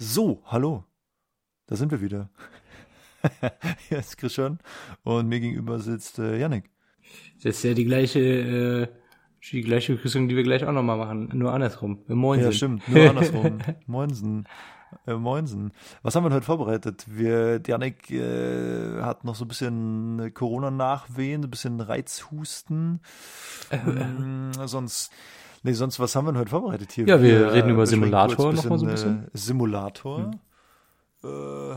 So, hallo. Da sind wir wieder. Hier ist Christian und mir gegenüber sitzt äh, Yannick. Das ist ja die gleiche, äh, die gleiche Begrüßung, die wir gleich auch nochmal machen, nur andersrum. Moinsen. Ja, stimmt, nur andersrum. Moinsen. Äh, moinsen. Was haben wir heute vorbereitet? Wir, Janik äh, hat noch so ein bisschen Corona-Nachwehen, ein bisschen Reizhusten. ähm, sonst, nee, sonst, was haben wir denn heute vorbereitet hier? Ja, wir, wir reden über Simulator noch mal so ein bisschen. Äh, Simulator. Hm. Äh,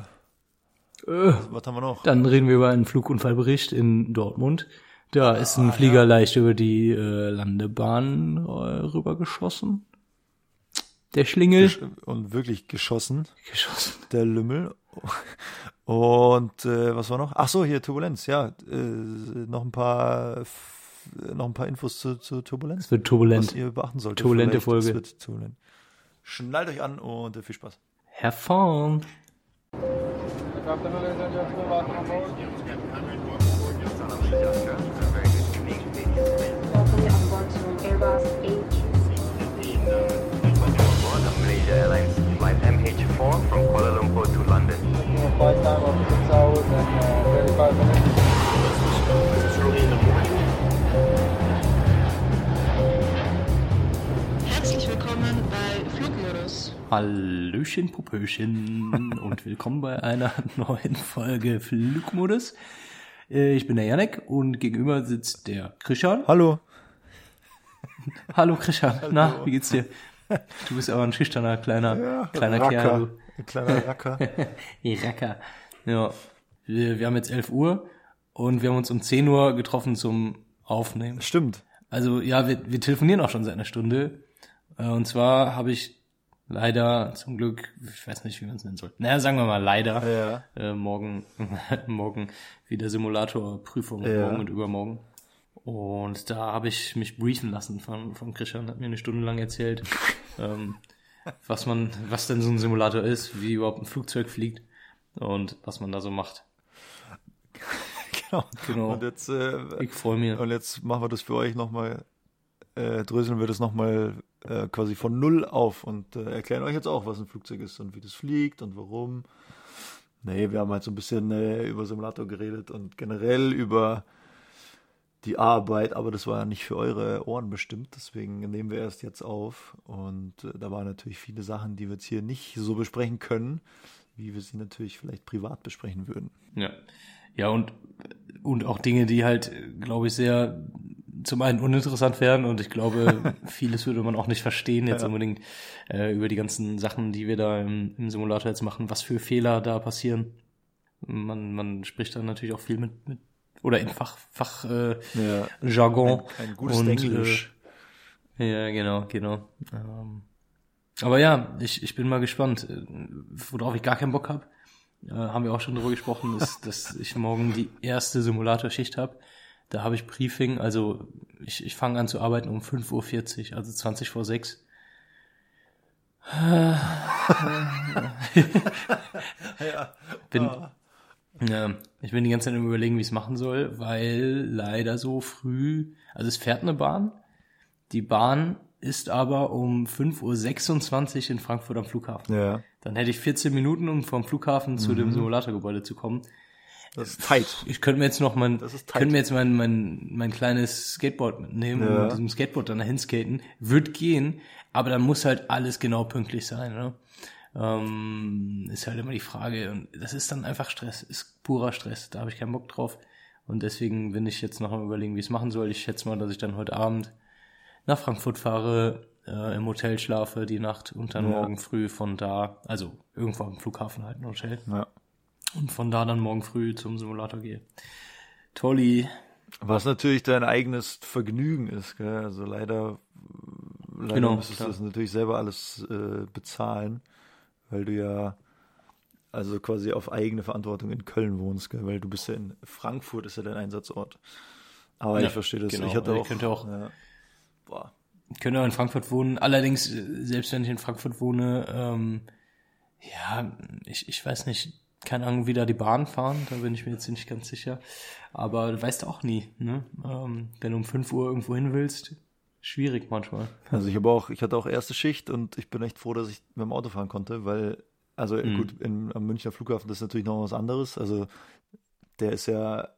äh, was haben wir noch? Dann reden wir über einen Flugunfallbericht in Dortmund. Da ist ein Ah, Flieger ja. leicht über die äh, Landebahn äh, rübergeschossen. Der Schlingel. Gesch- Und wirklich geschossen, geschossen. der Lümmel. Und äh, was war noch? Ach so, hier Turbulenz, ja. Äh, noch ein paar noch ein paar Infos zu, zu Turbulenz. Es wird was turbulent. ihr beachten solltet. Turbulente Vielleicht. Es Folge. wird turbulent. Schnallt euch an und äh, viel Spaß. Herr Fawn. Welcome on board to Airbus A350. Malaysia Airlines flight MH4 from Kuala Lumpur to London. Hallöchen, Popöchen und willkommen bei einer neuen Folge Flugmodus. Äh, Ich bin der Janek und gegenüber sitzt der Christian. Hallo. Hallo Christian, na, wie geht's dir? Du bist aber ein schüchterner kleiner, kleiner Kerl. du. Ein kleiner Racker. Racker. Ja, wir, wir haben jetzt 11 Uhr und wir haben uns um 10 Uhr getroffen zum Aufnehmen. Stimmt. Also ja, wir, wir telefonieren auch schon seit einer Stunde. Äh, Und zwar habe ich leider zum Glück, ich weiß nicht, wie man es nennen soll. Naja, sagen wir mal leider, Ja. äh, morgen, morgen wieder Simulatorprüfung, Ja. morgen und übermorgen. Und da habe ich mich briefen lassen von, von Christian, hat mir eine Stunde lang erzählt, ähm, was man, was denn so ein Simulator ist, wie überhaupt ein Flugzeug fliegt und was man da so macht. Genau. Genau. Und jetzt, äh, Ich freue mich. und jetzt machen wir das für euch nochmal, äh, dröseln wir das nochmal äh, quasi von Null auf und äh, erklären euch jetzt auch, was ein Flugzeug ist und wie das fliegt und warum. Nee, wir haben halt so ein bisschen äh, über Simulator geredet und generell über die Arbeit, aber das war ja nicht für eure Ohren bestimmt, deswegen nehmen wir erst jetzt auf. Und äh, da waren natürlich viele Sachen, die wir jetzt hier nicht so besprechen können, wie wir sie natürlich vielleicht privat besprechen würden. Ja. Ja, und, und auch Dinge, die halt, glaube ich, sehr zum einen uninteressant wären und ich glaube, vieles würde man auch nicht verstehen jetzt Ja. unbedingt äh, über die ganzen Sachen, die wir da im, im Simulator jetzt machen, was für Fehler da passieren. Man, man spricht dann natürlich auch viel mit, mit oder in Fach, Fach äh, Ja. Jargon. Ein, ein gutes und, Englisch. Äh, ja, genau, genau. Ähm, aber ja, ich, ich bin mal gespannt. Äh, Worauf ich gar keinen Bock habe, äh, haben wir auch schon drüber gesprochen, ist, dass ich morgen die erste Simulatorschicht habe. Da habe ich Briefing, also ich, ich fange an zu arbeiten um 5.40 Uhr, also 20 vor 6. ja. Bin, ja, ich bin die ganze Zeit im Überlegen, wie ich es machen soll, weil leider so früh, also es fährt eine Bahn, die Bahn ist aber um 5.26 Uhr in Frankfurt am Flughafen. ja. Dann hätte ich 14 Minuten, um vom Flughafen zu dem Simulatorgebäude zu kommen. Das ist tight. Ich könnte mir jetzt noch mein, Das ist tight. könnte mir jetzt mein, mein, mein kleines Skateboard mitnehmen und Ja. mit diesem Skateboard dann dahin skaten. Wird gehen, aber dann muss halt alles genau pünktlich sein, ne? Ähm, ist halt immer die Frage und das ist dann einfach Stress, ist purer Stress, da habe ich keinen Bock drauf und deswegen bin ich jetzt noch am überlegen, wie ich es machen soll. Ich schätze mal, dass ich dann heute Abend nach Frankfurt fahre, äh, im Hotel schlafe die Nacht und dann Ja. morgen früh von da, also irgendwo am Flughafen halt ein Hotel Ja. Und von da dann morgen früh zum Simulator gehe. Tolli. Was natürlich dein eigenes Vergnügen ist, gell? Also leider, leider Genau, müsstest du das natürlich selber alles äh, bezahlen, weil du ja also quasi auf eigene Verantwortung in Köln wohnst, gell? Weil du bist ja in Frankfurt ist ja dein Einsatzort. Aber Ja, ich verstehe das. genau. Ich hatte auch, könnt ja auch- ja, boah, könnte auch in Frankfurt wohnen. Allerdings, äh, selbst wenn ich in Frankfurt wohne, ähm, ja, ich, ich weiß nicht, keine Ahnung, wie da die Bahn fahren, da bin ich mir jetzt nicht ganz sicher. Aber du weißt auch nie, ne? Ähm, wenn du um 5 Uhr irgendwo hin willst, schwierig manchmal. Also ich habe auch, ich hatte auch erste Schicht und ich bin echt froh, dass ich mit dem Auto fahren konnte, weil Also gut, in, am Münchner Flughafen das ist natürlich noch was anderes. Also der ist ja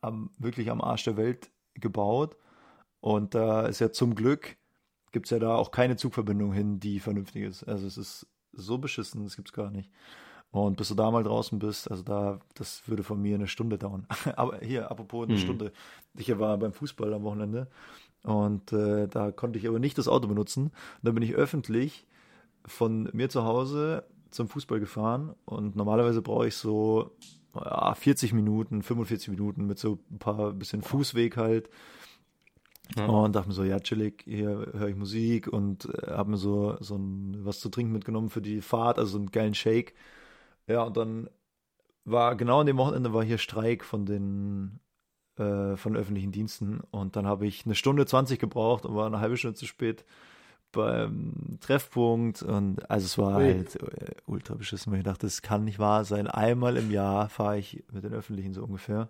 am, wirklich am Arsch der Welt gebaut. Und da ist ja zum Glück, gibt es ja da auch keine Zugverbindung hin, die vernünftig ist. Also es ist so beschissen, das gibt es gar nicht. Und bis du da mal draußen bist, also da, das würde von mir eine Stunde dauern. Aber hier, apropos eine Stunde. Ich war beim Fußball am Wochenende und äh, da konnte ich aber nicht das Auto benutzen. Und dann bin ich öffentlich von mir zu Hause zum Fußball gefahren und normalerweise brauche ich so ja, 40 Minuten, 45 Minuten mit so ein paar bisschen Fußweg halt. Und dachte mir so, ja, chillig, hier höre ich Musik und äh, habe mir so, so ein, was zu trinken mitgenommen für die Fahrt, also so einen geilen Shake. Ja, und dann war genau an dem Wochenende war hier Streik von den äh, von öffentlichen Diensten und dann habe ich eine Stunde 20 gebraucht und war eine halbe Stunde zu spät beim Treffpunkt und also es war halt äh, ultra beschissen, weil ich dachte, das kann nicht wahr sein. Einmal im Jahr fahre ich mit den öffentlichen so ungefähr.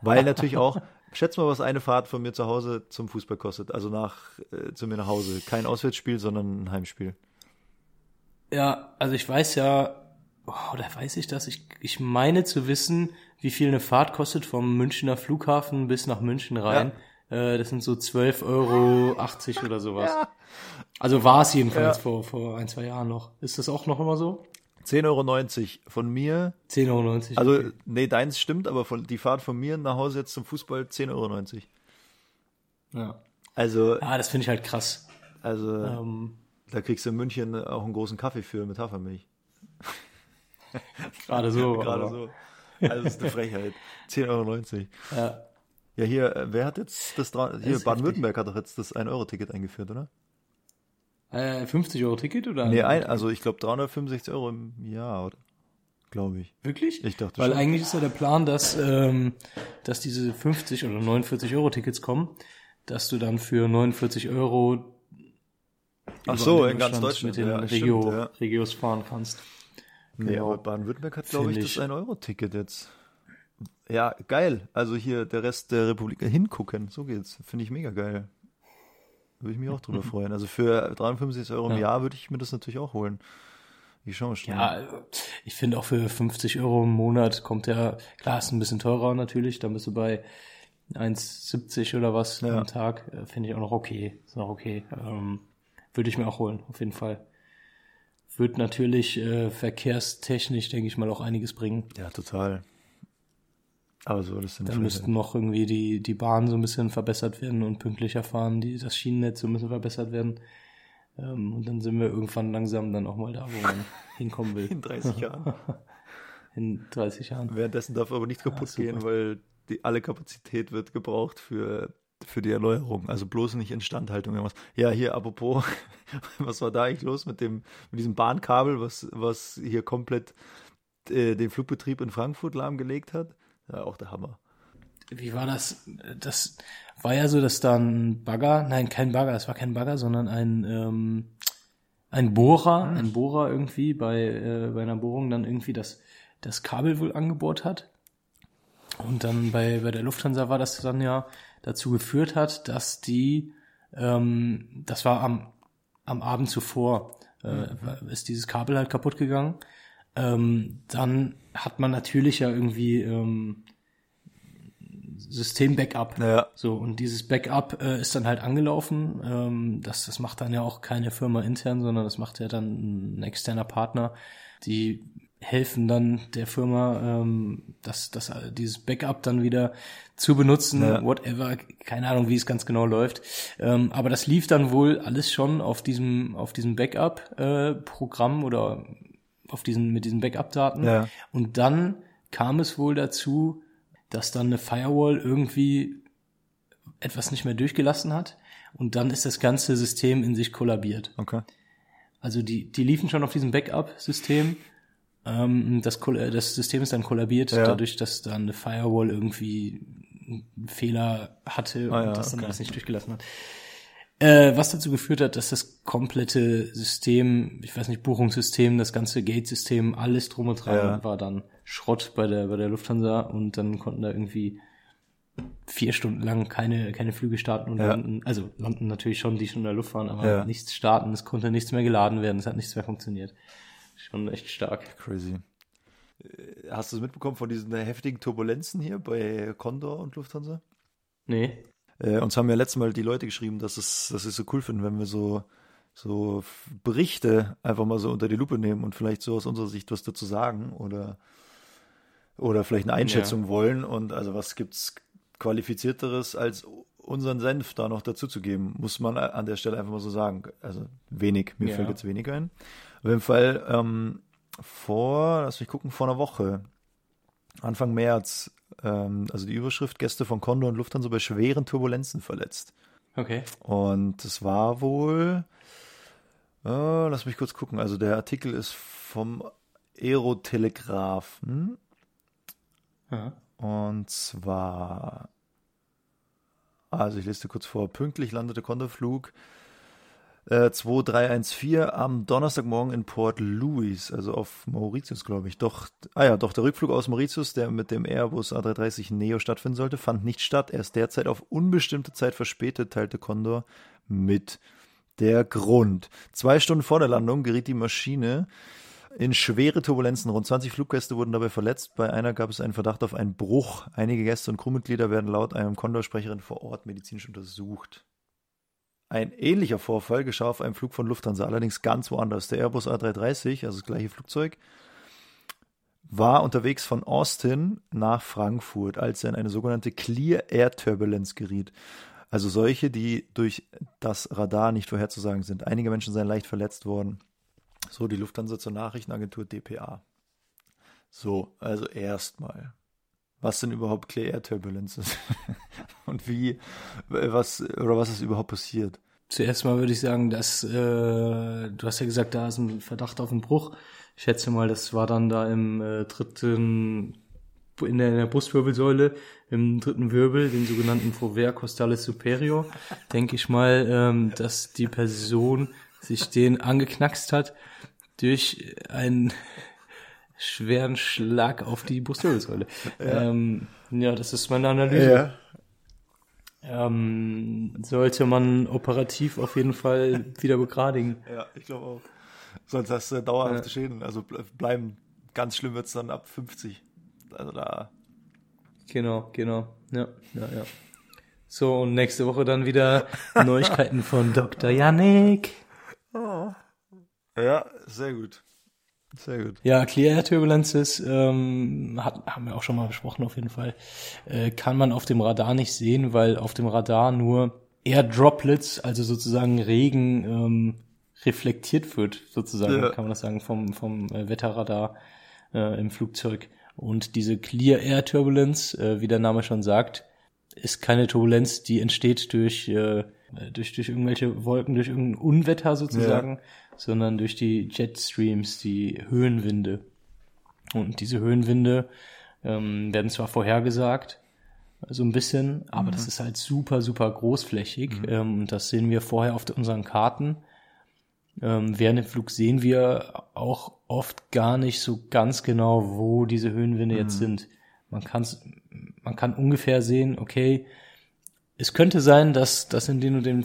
Weil natürlich auch, schätz mal, was eine Fahrt von mir zu Hause zum Fußball kostet. Also nach äh, zu mir nach Hause. Kein Auswärtsspiel, sondern ein Heimspiel. Ja, also ich weiß ja, oh, oder weiß ich das? Ich, ich meine zu wissen, wie viel eine Fahrt kostet vom Münchner Flughafen bis nach München rein. Äh, das sind so 12,80 Euro oder sowas. Also war es jedenfalls Ja. vor, vor ein, zwei Jahren noch. Ist das auch noch immer so? 10,90 Euro von mir. 10,90 Euro. Also, okay. nee, deins stimmt, aber von, die Fahrt von mir nach Hause jetzt zum Fußball 10,90 Euro. ja. Also, ja, das finde ich halt krass. also Ähm, da kriegst du in München auch einen großen Kaffee für mit Hafermilch. Gerade so. Gerade aber- so. Also, das ist eine Frechheit. 10,90 Euro. Ja. Ja, hier, äh, wer hat jetzt das, hier, Baden-Württemberg hat doch jetzt das 1-Euro-Ticket eingeführt, oder? Äh, 50 Euro Ticket oder? Nee, ein, also ich glaube 365 Euro im Jahr, oder? Glaube ich. Wirklich? Ich dachte Weil schon. eigentlich ist ja der Plan, dass, ähm, dass diese 50 oder 49 Euro Tickets kommen, dass du dann für 49 Euro Ach so, in ganz Deutschland Deutschland. mit den ja, Regio, stimmt, ja. Regios fahren kannst. Nee, Genau. aber Baden-Württemberg hat, glaube ich, Find das ich- 1-Euro-Ticket jetzt. Ja, geil. Also hier der Rest der Republik hingucken, so geht's. Finde ich mega geil. Würde ich mich auch drüber freuen. Also für 53 Euro im Ja. Jahr würde ich mir das natürlich auch holen. Ich schau mal schnell. Ja, ich finde auch für 50 Euro im Monat kommt ja, klar, ist ein bisschen teurer natürlich, dann bist du bei 1,70 oder was Ja. am Tag, äh, finde ich auch noch okay, ist noch okay. Ähm, würde ich mir auch holen, auf jeden Fall. Wird natürlich äh, verkehrstechnisch, denke ich mal, auch einiges bringen. Ja, total. Aber so, das Dann müssten noch irgendwie die, die Bahnen so ein bisschen verbessert werden und pünktlicher fahren, die, das Schienennetz so ein bisschen verbessert werden. Ähm, und dann sind wir irgendwann langsam dann auch mal da, wo man hinkommen will. in 30 Jahren. In 30 Jahren. Währenddessen darf aber nichts kaputt super. gehen, weil die, alle Kapazität wird gebraucht für, für die Erneuerung. Also bloß nicht Instandhaltung. Irgendwas. Ja, hier, apropos, was war da eigentlich los mit dem, mit diesem Bahnkabel, was, was hier komplett äh, den Flugbetrieb in Frankfurt lahmgelegt hat? Ja, auch der Hammer. Wie war das? Das war ja so, dass da ein Bagger, nein, kein Bagger, es war kein Bagger, sondern ein, ähm, ein Bohrer, ein Bohrer irgendwie bei, äh, bei einer Bohrung dann irgendwie das, das Kabel wohl angebohrt hat. Und dann bei, bei der Lufthansa war das dann ja dazu geführt hat, dass die, ähm, das war am, am Abend zuvor, äh, ist dieses Kabel halt kaputt gegangen. Ähm, dann hat man natürlich ja irgendwie ähm, System-Backup. Ja. So, und dieses Backup äh, ist dann halt angelaufen. Ähm, das, das macht dann ja auch keine Firma intern, sondern das macht ja dann ein externer Partner. Die helfen dann der Firma, ähm, das, das, dieses Backup dann wieder zu benutzen, Ja. whatever, keine Ahnung, wie es ganz genau läuft. Ähm, aber das lief dann wohl alles schon auf diesem, auf diesem Backup-Programm oder auf diesen, mit diesen Backup-Daten. Ja. Und dann kam es wohl dazu, dass dann eine Firewall irgendwie etwas nicht mehr durchgelassen hat und dann ist das ganze System in sich kollabiert. Okay. Also die, die liefen schon auf diesem Backup-System. Ähm, das, äh, das System ist dann kollabiert, Ja. dadurch, dass dann eine Firewall irgendwie einen Fehler hatte und Ah ja, das dann okay. alles nicht durchgelassen hat. Äh, was dazu geführt hat, dass das komplette System, ich weiß nicht, Buchungssystem, das ganze Gate-System, alles drum und dran Ja. war dann Schrott bei der, bei der Lufthansa und dann konnten da irgendwie vier Stunden lang keine, keine Flüge starten und Ja. landen. Also landen natürlich schon, die schon in der Luft waren, aber Ja. nichts starten, es konnte nichts mehr geladen werden, es hat nichts mehr funktioniert. Schon echt stark. Crazy. Äh, Hast du es mitbekommen von diesen heftigen Turbulenzen hier bei Condor und Lufthansa? Nee. Äh, uns haben ja letztes Mal die Leute geschrieben, dass es, dass sie es so cool finden, wenn wir so, so Berichte einfach mal so unter die Lupe nehmen und vielleicht so aus unserer Sicht was dazu sagen oder, oder vielleicht eine Einschätzung wollen. Und also was gibt's qualifizierteres als unseren Senf da noch dazu zu geben, muss man an der Stelle einfach mal so sagen. Also wenig, mir Ja. fällt jetzt wenig ein. Auf jeden Fall ähm, vor, lass mich gucken, vor einer Woche, Anfang März, ähm, also die Überschrift Gäste von Condor und Lufthansa bei schweren Turbulenzen verletzt. Okay. Und es war wohl, äh, lass mich kurz gucken, also der Artikel ist vom Aerotelegraphen Ja. und zwar, also ich lese dir kurz vor, pünktlich landete Condorflug äh, 2314 am Donnerstagmorgen in Port Louis, also auf Mauritius, glaube ich. Doch, ah ja, doch, der Rückflug aus Mauritius, der mit dem Airbus A330 Neo stattfinden sollte, fand nicht statt. Er ist derzeit auf unbestimmte Zeit verspätet, teilte Condor mit. Der Grund. Zwei Stunden vor der Landung geriet die Maschine in schwere Turbulenzen. Rund 20 Fluggäste wurden dabei verletzt. Bei einer gab es einen Verdacht auf einen Bruch. Einige Gäste und Crewmitglieder werden laut einem Condor-Sprecherin vor Ort medizinisch untersucht. Ein ähnlicher Vorfall geschah auf einem Flug von Lufthansa, allerdings ganz woanders. Der Airbus A330, also das gleiche Flugzeug, war unterwegs von Austin nach Frankfurt, als er in eine sogenannte Clear Air Turbulence geriet. Also solche, die durch das Radar nicht vorherzusagen sind. Einige Menschen seien leicht verletzt worden. So die Lufthansa zur Nachrichtenagentur dpa. So, also erstmal. Was sind überhaupt Clear Air Turbulences? Und wie, was, oder was ist überhaupt passiert? Zuerst mal würde ich sagen, dass äh, du hast ja gesagt, da ist ein Verdacht auf einen Bruch. Ich schätze mal, das war dann da im äh, dritten in der, in der Brustwirbelsäule, im dritten Wirbel, den sogenannten Fovea costalis superior, denke ich mal, ähm, dass die Person sich den angeknackst hat durch einen schweren Schlag auf die Brustwirbelsäule. Ja, ähm, ja das ist meine Analyse. Ähm, sollte man operativ auf jeden Fall wieder begradigen. Ja, ich glaube auch. Sonst hast du dauerhafte Schäden. Also ble- bleiben. Ganz schlimm wird's dann ab 50. Also da. Genau, genau. Ja, ja, ja. So, und nächste Woche dann wieder Neuigkeiten von Dr. Yannick. Ja, sehr gut. Sehr gut. Ja, Clear Air Turbulences ähm, hat, haben wir auch schon mal besprochen auf jeden Fall. Äh, kann man auf dem Radar nicht sehen, weil auf dem Radar nur Air Droplets, also sozusagen Regen, ähm, reflektiert wird, sozusagen, Ja. kann man das sagen, vom, vom äh, Wetterradar äh, im Flugzeug. Und diese Clear Air Turbulence, äh, wie der Name schon sagt, ist keine Turbulenz, die entsteht durch, äh, durch, durch irgendwelche Wolken, durch irgendein Unwetter sozusagen, sondern durch die Jetstreams, die Höhenwinde. Und diese Höhenwinde ähm, werden zwar vorhergesagt, so ein bisschen, aber das ist halt super, super großflächig. Ähm, und das sehen wir vorher auf unseren Karten. Ähm, während dem Flug sehen wir auch oft gar nicht so ganz genau, wo diese Höhenwinde jetzt sind. Man kann's, man kann ungefähr sehen, okay, es könnte sein, dass, dass in den und den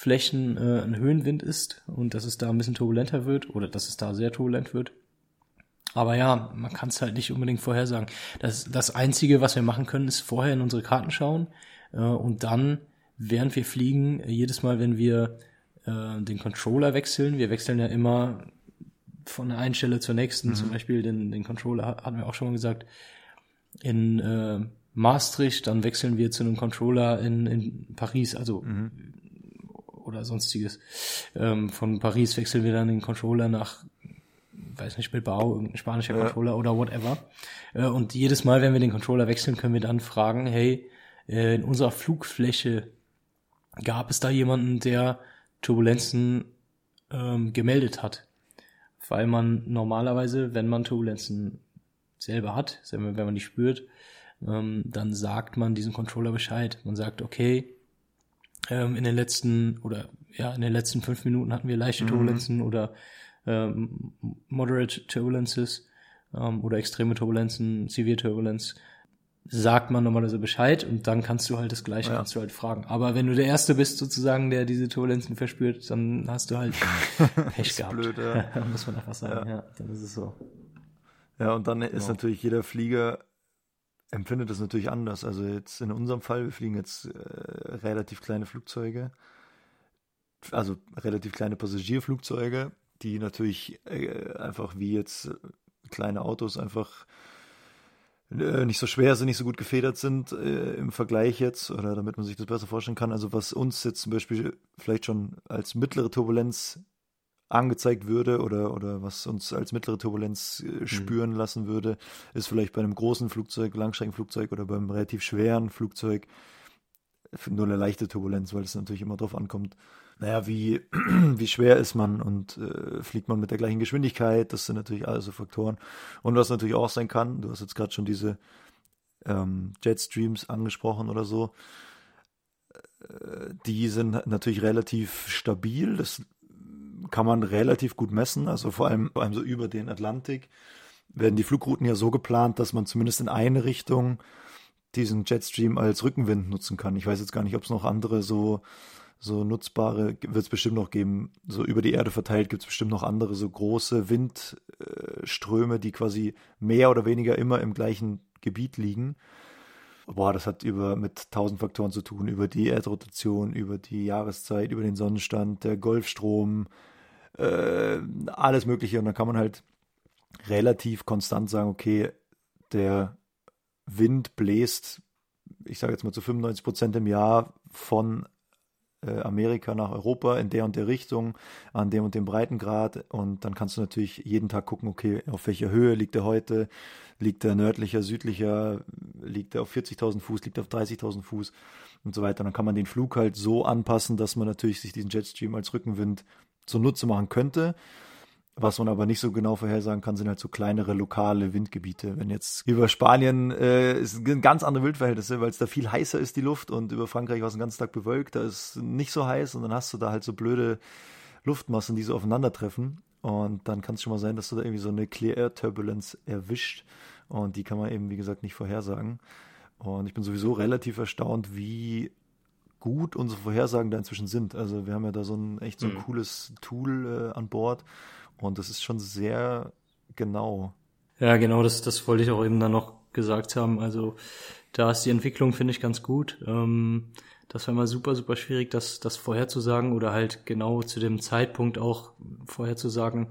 Flugflächen äh, ein Höhenwind ist und dass es da ein bisschen turbulenter wird oder dass es da sehr turbulent wird. Aber ja, man kann es halt nicht unbedingt vorhersagen. Das, das Einzige, was wir machen können, ist vorher in unsere Karten schauen äh, und dann, während wir fliegen, jedes Mal, wenn wir äh, den Controller wechseln, wir wechseln ja immer von der einen Stelle zur nächsten, zum Beispiel den, den Controller, hat- hatten wir auch schon mal gesagt, in äh, Maastricht, dann wechseln wir zu einem Controller in, in Paris, also oder sonstiges. Ähm, von Paris wechseln wir dann den Controller nach, weiß nicht, Bilbao, irgendein spanischer Controller oder whatever. Äh, und jedes Mal, wenn wir den Controller wechseln, können wir dann fragen, hey, äh, in unserer Flugfläche gab es da jemanden, der Turbulenzen ähm, gemeldet hat? Weil man normalerweise, wenn man Turbulenzen selber hat, wenn man die spürt, ähm, dann sagt man diesem Controller Bescheid. Man sagt, okay, ähm, in den letzten oder ja, in den letzten fünf Minuten hatten wir leichte Turbulenzen oder ähm, moderate Turbulences ähm, oder extreme Turbulenzen, Severe Turbulence. sagt man normalerweise Bescheid und dann kannst du halt das Gleiche, Ja. kannst du halt fragen. Aber wenn du der Erste bist sozusagen, der diese Turbulenzen verspürt, dann hast du halt Pech ist gehabt. blöd, ja. Muss man einfach sagen, ja. dann ist es so. Ja, und dann ist Genau. natürlich jeder Flieger empfindet das natürlich anders. Also jetzt in unserem Fall, wir fliegen jetzt äh, relativ kleine Flugzeuge, also relativ kleine Passagierflugzeuge, die natürlich äh, einfach wie jetzt äh, kleine Autos einfach äh, nicht so schwer sind, nicht so gut gefedert sind äh, im Vergleich jetzt, oder damit man sich das besser vorstellen kann. Also was uns jetzt zum Beispiel vielleicht schon als mittlere Turbulenz angezeigt würde oder, oder was uns als mittlere Turbulenz äh, spüren lassen würde, ist vielleicht bei einem großen Flugzeug, Langstreckenflugzeug oder beim relativ schweren Flugzeug nur eine leichte Turbulenz, weil es natürlich immer drauf ankommt, naja, wie, wie schwer ist man und äh, fliegt man mit der gleichen Geschwindigkeit, das sind natürlich alles so Faktoren. Und was natürlich auch sein kann, du hast jetzt gerade schon diese ähm, Jetstreams angesprochen oder so, äh, die sind natürlich relativ stabil, das kann man relativ gut messen, also vor allem, vor allem so über den Atlantik werden die Flugrouten ja so geplant, dass man zumindest in eine Richtung diesen Jetstream als Rückenwind nutzen kann. Ich weiß jetzt gar nicht, ob es noch andere so, so nutzbare, wird es bestimmt noch geben, so über die Erde verteilt gibt es bestimmt noch andere so große Windströme, die quasi mehr oder weniger immer im gleichen Gebiet liegen. Boah, das hat über mit tausend Faktoren zu tun, über die Erdrotation, über die Jahreszeit, über den Sonnenstand, der Golfstrom, äh, alles Mögliche. Und dann kann man halt relativ konstant sagen, okay, der Wind bläst, ich sage jetzt mal zu 95 Prozent im Jahr von äh, Amerika nach Europa in der und der Richtung, an dem und dem Breitengrad. Und dann kannst du natürlich jeden Tag gucken, okay, auf welcher Höhe liegt er heute? Liegt er nördlicher, südlicher? Liegt er auf 40.000 Fuß? Liegt er auf 30.000 Fuß? Und so weiter. Und dann kann man den Flug halt so anpassen, dass man natürlich sich diesen Jetstream als Rückenwind zunutze machen könnte. Was man aber nicht so genau vorhersagen kann, sind halt so kleinere lokale Windgebiete. Wenn jetzt über Spanien äh, ist ein ganz andere Wildverhältnisse, weil es da viel heißer ist, die Luft, und über Frankreich war es den ganzen Tag bewölkt, da ist nicht so heiß und dann hast du da halt so blöde Luftmassen, die so aufeinandertreffen. Und dann kann es schon mal sein, dass du da irgendwie so eine Clear Air Turbulence erwischt. Und die kann man eben, wie gesagt, nicht vorhersagen. Und ich bin sowieso relativ erstaunt, wie gut unsere Vorhersagen da inzwischen sind. Also wir haben ja da so ein echt so ein Mhm. cooles Tool äh, an Bord und das ist schon sehr genau. Ja, genau, das, das wollte ich auch eben dann noch gesagt haben. Also da ist die Entwicklung, finde ich, ganz gut. Ähm, das war immer super, super schwierig, das, das vorherzusagen oder halt genau zu dem Zeitpunkt auch vorherzusagen,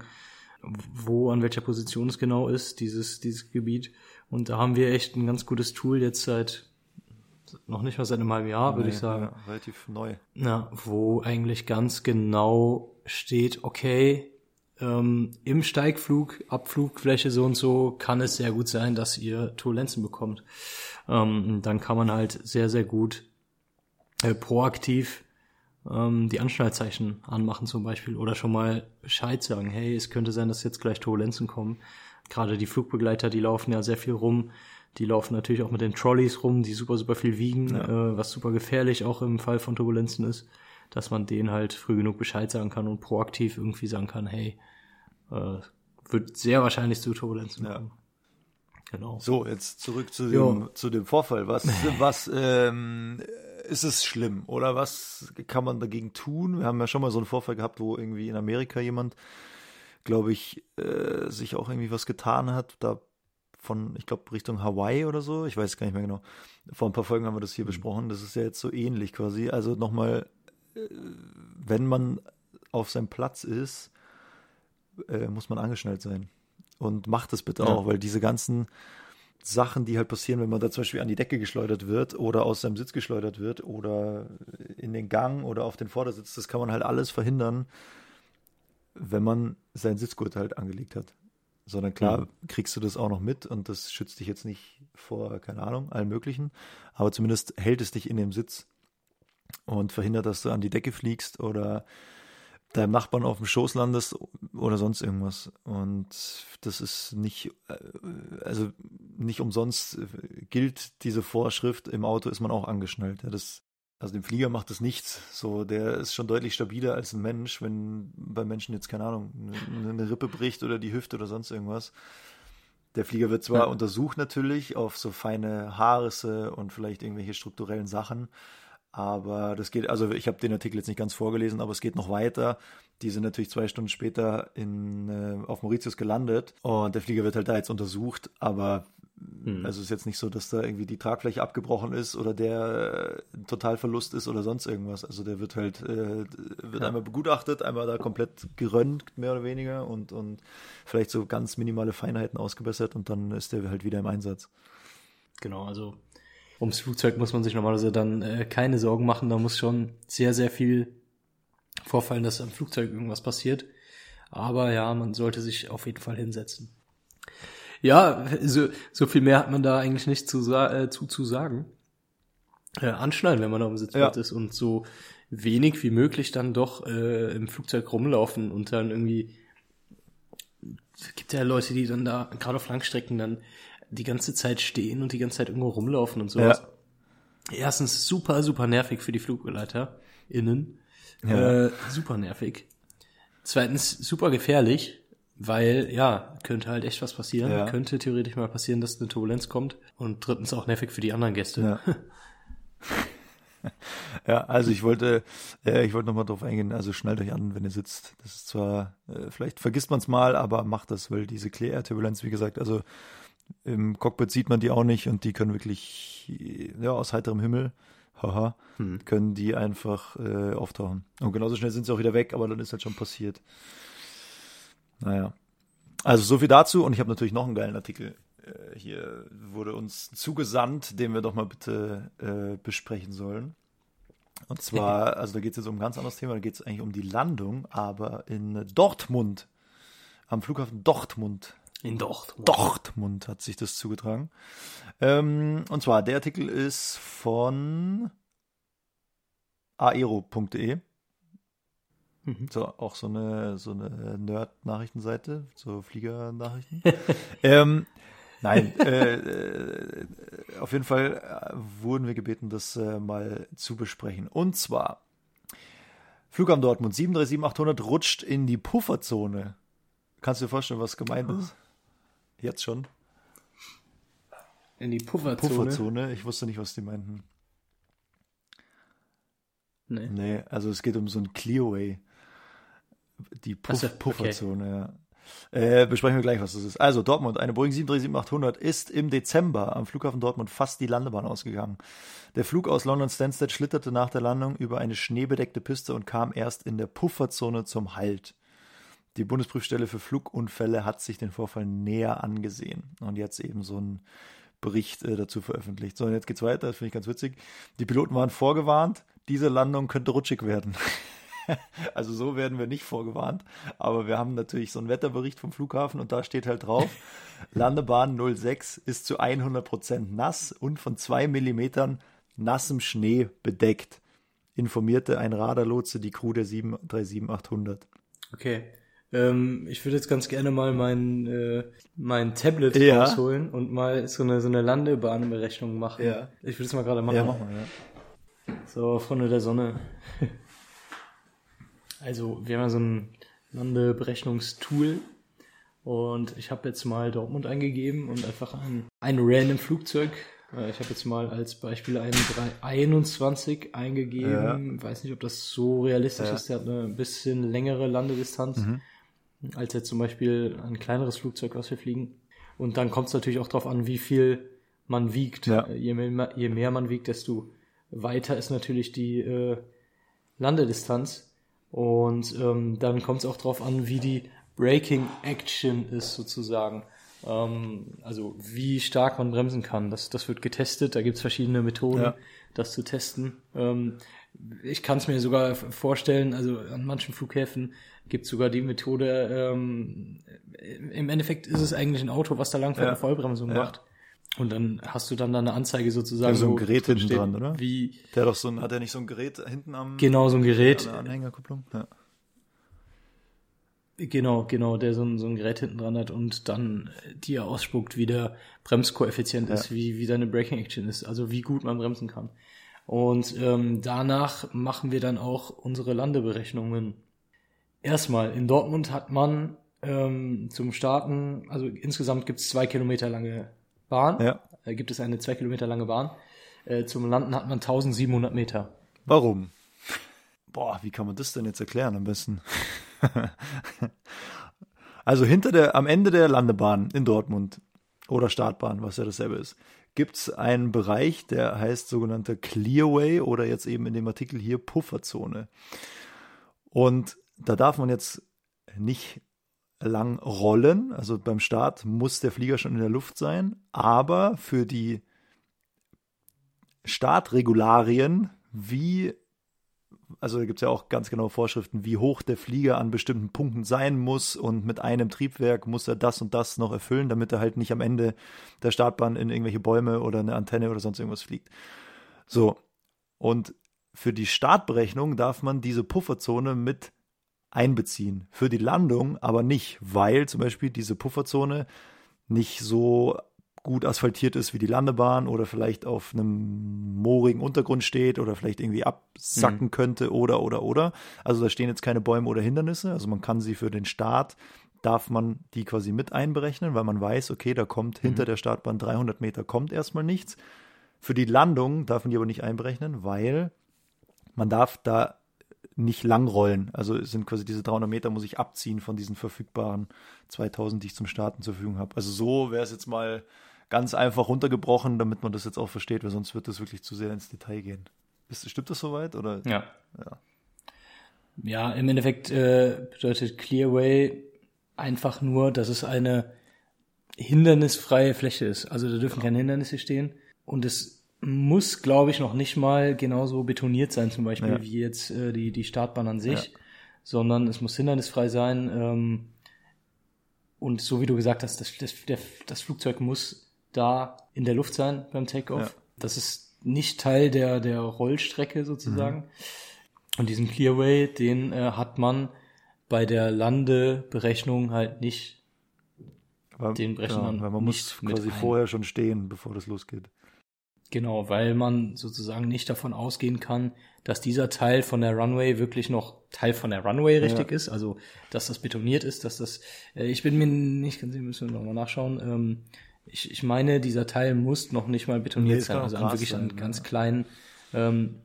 wo, an welcher Position es genau ist, dieses, dieses Gebiet. Und da haben wir echt ein ganz gutes Tool jetzt seit noch nicht mal seit einem halben Jahr, würde ich sagen. Ja, relativ neu. Na, wo eigentlich ganz genau steht, okay, ähm, im Steigflug, Abflugfläche so und so kann es sehr gut sein, dass ihr Turbulenzen bekommt. Ähm, dann kann man halt sehr, sehr gut äh, proaktiv ähm, die Anschnallzeichen anmachen zum Beispiel oder schon mal Bescheid sagen, hey, es könnte sein, dass jetzt gleich Turbulenzen kommen. Gerade die Flugbegleiter, die laufen ja sehr viel rum. Die laufen natürlich auch mit den Trolleys rum, die super, super viel wiegen, äh, was super gefährlich auch im Fall von Turbulenzen ist, dass man denen halt früh genug Bescheid sagen kann und proaktiv irgendwie sagen kann, hey, äh, wird sehr wahrscheinlich zu Turbulenzen Ja. kommen. Genau. So, jetzt zurück zu Jo. dem, zu dem Vorfall. Was, was ähm, ist es schlimm oder was kann man dagegen tun? Wir haben ja schon mal so einen Vorfall gehabt, wo irgendwie in Amerika jemand, glaube ich, äh, sich auch irgendwie was getan hat. Da von, ich glaube, Richtung Hawaii oder so. Ich weiß gar nicht mehr genau. Vor ein paar Folgen haben wir das hier besprochen. Das ist ja jetzt so ähnlich quasi. Also nochmal, äh, wenn man auf seinem Platz ist, äh, muss man angeschnallt sein. Und macht es bitte Ja. auch, weil diese ganzen Sachen, die halt passieren, wenn man da zum Beispiel an die Decke geschleudert wird oder aus seinem Sitz geschleudert wird oder in den Gang oder auf den Vordersitz, das kann man halt alles verhindern, wenn man seinen Sitzgurt halt angelegt hat. Sondern klar, kriegst du das auch noch mit und das schützt dich jetzt nicht vor, keine Ahnung, allen möglichen, aber zumindest hält es dich in dem Sitz und verhindert, dass du an die Decke fliegst oder deinem Nachbarn auf dem Schoß landest oder sonst irgendwas. Und das ist nicht, äh, also nicht umsonst gilt diese Vorschrift, im Auto ist man auch angeschnallt. Ja, das, also dem Flieger macht das nichts. So, der ist schon deutlich stabiler als ein Mensch, wenn beim Menschen jetzt, keine Ahnung, eine, eine Rippe bricht oder die Hüfte oder sonst irgendwas. Der Flieger wird zwar Ja. untersucht natürlich auf so feine Haarrisse und vielleicht irgendwelche strukturellen Sachen, aber das geht, also ich habe den Artikel jetzt nicht ganz vorgelesen, aber es geht noch weiter. Die sind natürlich zwei Stunden später in, äh, auf Mauritius gelandet und der Flieger wird halt da jetzt untersucht, aber Hm. also es ist jetzt nicht so, dass da irgendwie die Tragfläche abgebrochen ist oder der äh, ein Totalverlust ist oder sonst irgendwas. Also der wird halt, äh, wird Ja. einmal begutachtet, einmal da komplett geröntgt, mehr oder weniger, und, und vielleicht so ganz minimale Feinheiten ausgebessert und dann ist der halt wieder im Einsatz. Genau, also ums Flugzeug muss man sich normalerweise dann äh, keine Sorgen machen. Da muss schon sehr, sehr viel vorfallen, dass am Flugzeug irgendwas passiert. Aber ja, man sollte sich auf jeden Fall hinsetzen. Ja, so, so viel mehr hat man da eigentlich nicht zu, äh, zu, zu sagen. Äh, anschneiden, wenn man auf dem Sitzplatz Ja. ist und so wenig wie möglich dann doch äh, im Flugzeug rumlaufen und dann irgendwie es gibt ja Leute, die dann da, gerade auf Langstrecken, dann die ganze Zeit stehen und die ganze Zeit irgendwo rumlaufen und sowas. Erstens super, super nervig für die FlugbegleiterInnen. Ja. Äh, super nervig. Zweitens super gefährlich, weil, ja, könnte halt echt was passieren. Ja. Könnte theoretisch mal passieren, dass eine Turbulenz kommt. Und drittens auch nervig für die anderen Gäste. Ja. Ja, also ich wollte, äh, ich wollte nochmal drauf eingehen, also schnallt euch an, wenn ihr sitzt. Das ist zwar, äh, vielleicht vergisst man es mal, aber macht das, weil diese Clear-Air-Turbulenz, wie gesagt, also im Cockpit sieht man die auch nicht und die können wirklich, ja, aus heiterem Himmel, haha, Hm. können die einfach äh, auftauchen. Und genauso schnell sind sie auch wieder weg, aber dann ist halt schon passiert. Naja. Also so viel dazu und ich habe natürlich noch einen geilen Artikel. Äh, hier wurde uns zugesandt, den wir doch mal bitte äh, besprechen sollen. Und zwar, also da geht es jetzt um ein ganz anderes Thema, da geht es eigentlich um die Landung, aber in Dortmund, am Flughafen Dortmund, In Dortmund. Dortmund hat sich das zugetragen. Ähm, und zwar, der Artikel ist von aero.de. Mhm. So, auch so eine, so eine Nerd-Nachrichtenseite, so Flieger-Nachrichten. ähm, nein, äh, äh, auf jeden Fall äh, wurden wir gebeten, das äh, mal zu besprechen. Und zwar, Flughafen Dortmund 737-800 rutscht in die Pufferzone. Kannst du dir vorstellen, was gemeint ist? Jetzt schon. In die Pufferzone. Pufferzone. Ich wusste nicht, was die meinten. Nee. Nee, also es geht um so ein Clearway. Die Puff so, okay. Pufferzone, ja. Äh, besprechen wir gleich, was das ist. Also Dortmund, eine Boeing 737-800 ist im Dezember am Flughafen Dortmund fast die Landebahn ausgegangen. Der Flug aus London Stansted schlitterte nach der Landung über eine schneebedeckte Piste und kam erst in der Pufferzone zum Halt. Die Bundesprüfstelle für Flugunfälle hat sich den Vorfall näher angesehen und jetzt eben so ein Bericht äh, dazu veröffentlicht. So, und jetzt geht's weiter, das finde ich ganz witzig. Die Piloten waren vorgewarnt, diese Landung könnte rutschig werden. also so werden wir nicht vorgewarnt, aber wir haben natürlich so einen Wetterbericht vom Flughafen und da steht halt drauf, Landebahn 06 ist zu 100% nass und von zwei Millimetern nassem Schnee bedeckt, informierte ein Radarlotse die Crew der 737-800. Okay. Ähm, ich würde jetzt ganz gerne mal mein, äh, mein Tablet Ja. rausholen und mal so eine, so eine Landebahnberechnung machen. Ja. Ich würde es mal gerade machen. Ja, mach mal, ja. So, Freunde der Sonne. Also, wir haben ja so ein Landeberechnungstool und ich habe jetzt mal Dortmund eingegeben und einfach ein, ein random Flugzeug. Äh, Ich habe jetzt mal als Beispiel einen 321 eingegeben. Weiß nicht, ob das so realistisch Ja. ist. Der hat eine bisschen längere Landedistanz Mhm. als jetzt zum Beispiel ein kleineres Flugzeug, was wir fliegen. Und dann kommt es natürlich auch darauf an, wie viel man wiegt. Ja. Äh, Je, mehr, je mehr man wiegt, desto weiter ist natürlich die äh, Landedistanz. Und ähm, dann kommt es auch darauf an, wie die Braking Action ist sozusagen. Ähm, also wie stark man bremsen kann. Das, das wird getestet. Da gibt es verschiedene Methoden, Ja. das zu testen. Ähm, ich kann es mir sogar vorstellen, also an manchen Flughäfen gibt es sogar die Methode, ähm, im Endeffekt ist es eigentlich ein Auto, was da langfährt Ja. und Vollbremsung Ja. macht. Und dann hast du dann da eine Anzeige sozusagen. Ja, so ein Gerät hinten steht, dran, oder? Wie, Der hat doch so ein, hat er nicht so ein Gerät hinten am genau, so ein Gerät. an Anhängerkupplung? Ja. Genau, genau, der so ein, so ein Gerät hinten dran hat und dann äh, dir ausspuckt, wie der Bremskoeffizient Ja. ist, wie, wie deine Braking Action ist, also wie gut man bremsen kann. Und ähm, danach machen wir dann auch unsere Landeberechnungen. Erstmal, in Dortmund hat man ähm, zum Starten, also insgesamt gibt es zwei Kilometer lange Bahn. Ja. Äh, gibt es eine zwei Kilometer lange Bahn. Äh, zum Landen hat man 1700 Meter. Warum? Boah, wie kann man das denn jetzt erklären am besten? also hinter der, am Ende der Landebahn in Dortmund oder Startbahn, was ja dasselbe ist, gibt es einen Bereich, der heißt sogenannte Clearway oder jetzt eben in dem Artikel hier Pufferzone. Und da darf man jetzt nicht lang rollen. Also beim Start muss der Flieger schon in der Luft sein, aber für die Startregularien, wie, also da gibt es ja auch ganz genaue Vorschriften, wie hoch der Flieger an bestimmten Punkten sein muss und mit einem Triebwerk muss er das und das noch erfüllen, damit er halt nicht am Ende der Startbahn in irgendwelche Bäume oder eine Antenne oder sonst irgendwas fliegt. So, und für die Startberechnung darf man diese Pufferzone mit einbeziehen. Für die Landung aber nicht, weil zum Beispiel diese Pufferzone nicht so gut asphaltiert ist wie die Landebahn oder vielleicht auf einem moorigen Untergrund steht oder vielleicht irgendwie absacken Mhm. könnte oder oder oder. Also da stehen jetzt keine Bäume oder Hindernisse. Also man kann sie für den Start darf man die quasi mit einberechnen, weil man weiß, okay, da kommt hinter der Startbahn 300 Meter kommt erstmal nichts. Für die Landung darf man die aber nicht einberechnen, weil man darf da nicht lang rollen. Also es sind quasi diese 300 Meter muss ich abziehen von diesen verfügbaren 2000, die ich zum Starten zur Verfügung habe. Also so wäre es jetzt mal ganz einfach runtergebrochen, damit man das jetzt auch versteht, weil sonst wird das wirklich zu sehr ins Detail gehen. Ist, stimmt das soweit? Oder? Ja. Ja. Ja, im Endeffekt äh, bedeutet Clearway einfach nur, dass es eine hindernisfreie Fläche ist. Also da dürfen keine Hindernisse stehen. Und es muss, glaube ich, noch nicht mal genauso betoniert sein, zum Beispiel, Ja. wie jetzt äh, die, die Startbahn an sich, Ja. sondern es muss hindernisfrei sein. Ähm, und so wie du gesagt hast, das, das, der, das Flugzeug muss da in der Luft sein beim Takeoff. Ja. Das ist nicht Teil der, der Rollstrecke sozusagen. Mhm. Und diesen Clearway, den äh, hat man bei der Landeberechnung halt nicht. Weil, Den brechen man weil man muss quasi ein. vorher schon stehen, bevor das losgeht. Genau, weil man sozusagen nicht davon ausgehen kann, dass dieser Teil von der Runway wirklich noch Teil von der Runway richtig ist. Also, dass das betoniert ist, dass das, äh, ich bin mir nicht ganz sicher, müssen wir nochmal nachschauen. Ähm, ich, ich meine, dieser Teil muss noch nicht mal betoniert Nee, sein. Also an wirklich an ganz ja. kleinen, ähm,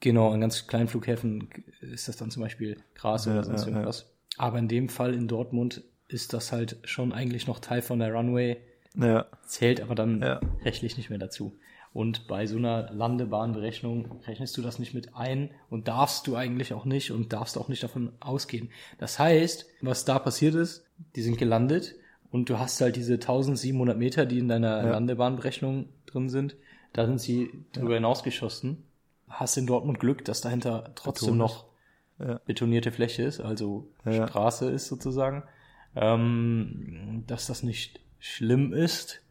genau, an ganz kleinen Flughäfen ist das dann zum Beispiel Gras Ja, oder sonst ja, ja. irgendwas. Aber in dem Fall in Dortmund ist das halt schon eigentlich noch Teil von der Runway Ja, zählt aber dann Ja. rechtlich nicht mehr dazu. Und bei so einer Landebahnberechnung rechnest du das nicht mit ein und darfst du eigentlich auch nicht und darfst auch nicht davon ausgehen. Das heißt, was da passiert ist, die sind gelandet und du hast halt diese 1700 Meter, die in deiner Ja. Landebahnberechnung drin sind, da sind sie drüber hinausgeschossen. Hast in Dortmund Glück, dass dahinter trotzdem Betont. noch Ja. betonierte Fläche ist, also Ja. Straße ist sozusagen, ähm, dass das nicht schlimm ist,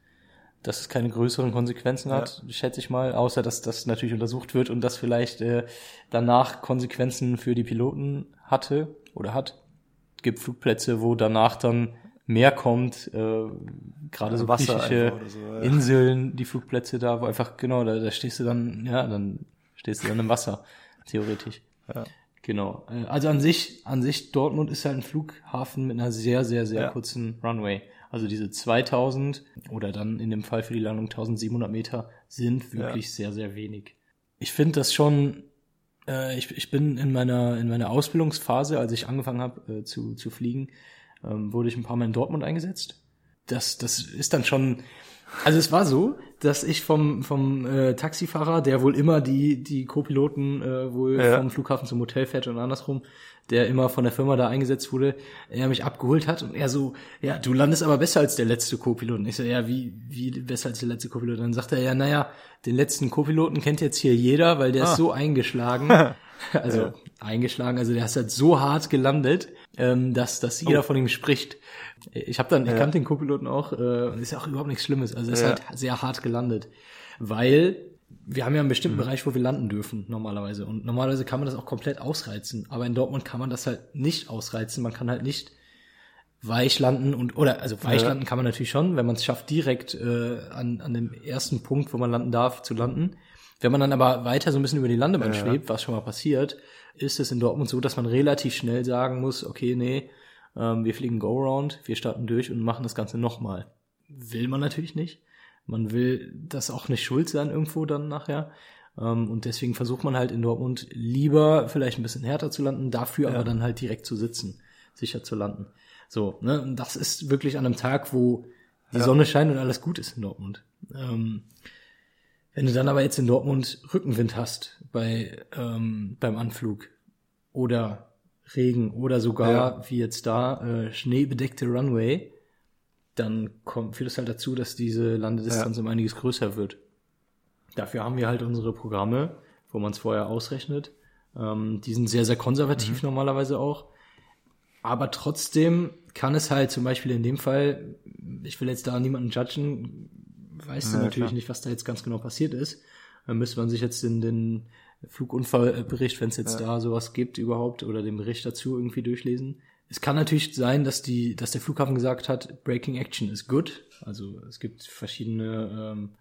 dass es keine größeren Konsequenzen hat, schätze ich mal, außer dass das natürlich untersucht wird und das vielleicht äh, danach Konsequenzen für die Piloten hatte oder hat. Es gibt Flugplätze, wo danach dann mehr kommt, äh, gerade so Wasser griechische so, ja. Inseln, die Flugplätze da, wo einfach, genau, da, da stehst du dann, ja, dann stehst du dann im Wasser, theoretisch. Ja. Genau. Äh, Also an sich, an sich Dortmund ist halt ein Flughafen mit einer sehr, sehr, sehr Ja. kurzen Runway. Also diese 2000 oder dann in dem Fall für die Landung 1700 Meter sind wirklich sehr, sehr wenig. Ich finde das schon, äh, ich, ich bin in meiner, in meiner Ausbildungsphase, als ich angefangen habe äh, zu, zu fliegen, ähm, wurde ich ein paar Mal in Dortmund eingesetzt. Das, das ist dann schon, also es war so, dass ich vom, vom äh, Taxifahrer, der wohl immer die, die Co-Piloten äh, wohl Ja. vom Flughafen zum Hotel fährt und andersrum, der immer von der Firma da eingesetzt wurde, er mich abgeholt hat und er so, ja, du landest aber besser als der letzte Co-Pilot. Und ich so, ja, wie, wie besser als der letzte Co-Pilot? Dann sagt er, ja, naja, den letzten Co-Piloten kennt jetzt hier jeder, weil der Ah. ist so eingeschlagen. Also eingeschlagen, also der ist halt so hart gelandet, ähm, dass, dass Oh. jeder von ihm spricht. Ich habe dann, ich kannte den Co-Piloten auch, äh, und ist ja auch überhaupt nichts Schlimmes. Also er ist Ja. halt sehr hart gelandet. Weil wir haben ja einen bestimmten Mhm. Bereich, wo wir landen dürfen, normalerweise. Und normalerweise kann man das auch komplett ausreizen. Aber in Dortmund kann man das halt nicht ausreizen. Man kann halt nicht weich landen und, oder, also weich Ja. landen kann man natürlich schon, wenn man es schafft, direkt äh, an, an dem ersten Punkt, wo man landen darf, zu landen. Wenn man dann aber weiter so ein bisschen über die Landebahn Ja. schwebt, was schon mal passiert, ist es in Dortmund so, dass man relativ schnell sagen muss, okay, nee, ähm, wir fliegen Go-Round, wir starten durch und machen das Ganze nochmal. Will man natürlich nicht. Man will das auch nicht schuld sein irgendwo dann nachher. Ähm, und deswegen versucht man halt in Dortmund lieber vielleicht ein bisschen härter zu landen, dafür aber dann halt direkt zu sitzen, sicher zu landen. So, ne, und das ist wirklich an einem Tag, wo die Sonne scheint und alles gut ist in Dortmund. Ähm, wenn du dann aber jetzt in Dortmund Rückenwind hast bei, ähm, beim Anflug oder Regen oder sogar, Ja. wie jetzt da, äh, schneebedeckte Runway, dann kommt, führt es halt dazu, dass diese Landedistanz um einiges größer wird. Dafür haben wir halt unsere Programme, wo man es vorher ausrechnet. Ähm, die sind sehr, sehr konservativ normalerweise auch. Aber trotzdem kann es halt zum Beispiel in dem Fall, ich will jetzt da niemanden judgen, weißt du Ja, natürlich klar. nicht, was da jetzt ganz genau passiert ist. Dann müsste man sich jetzt in den Flugunfallbericht, wenn es jetzt da sowas gibt überhaupt, oder den Bericht dazu irgendwie durchlesen. Es kann natürlich sein, dass die, dass der Flughafen gesagt hat, Breaking Action is good. Also es gibt verschiedene ähm,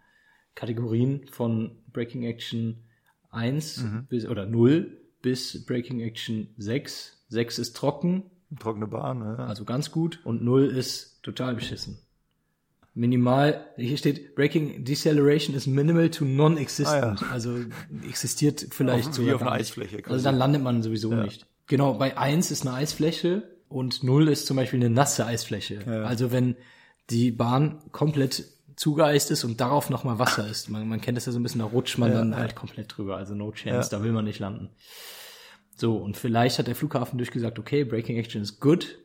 Kategorien von Breaking Action 1 bis, oder 0 bis Breaking Action 6. 6 ist trocken, Trockene Bahn, ja. also ganz gut, und 0 ist total beschissen. Minimal, hier steht Breaking Deceleration is minimal to non-existent. Ah, ja. Also existiert vielleicht Auf- so. wie auf einer Eisfläche. Also dann landet man sowieso nicht. Genau, bei 1 ist eine Eisfläche und 0 ist zum Beispiel eine nasse Eisfläche. Also wenn die Bahn komplett zugeeist ist und darauf nochmal Wasser ist. Man, man kennt das ja so ein bisschen, da rutscht man dann halt komplett drüber. Also no chance, da will man nicht landen. So, und vielleicht hat der Flughafen durchgesagt, okay, Braking Action is good.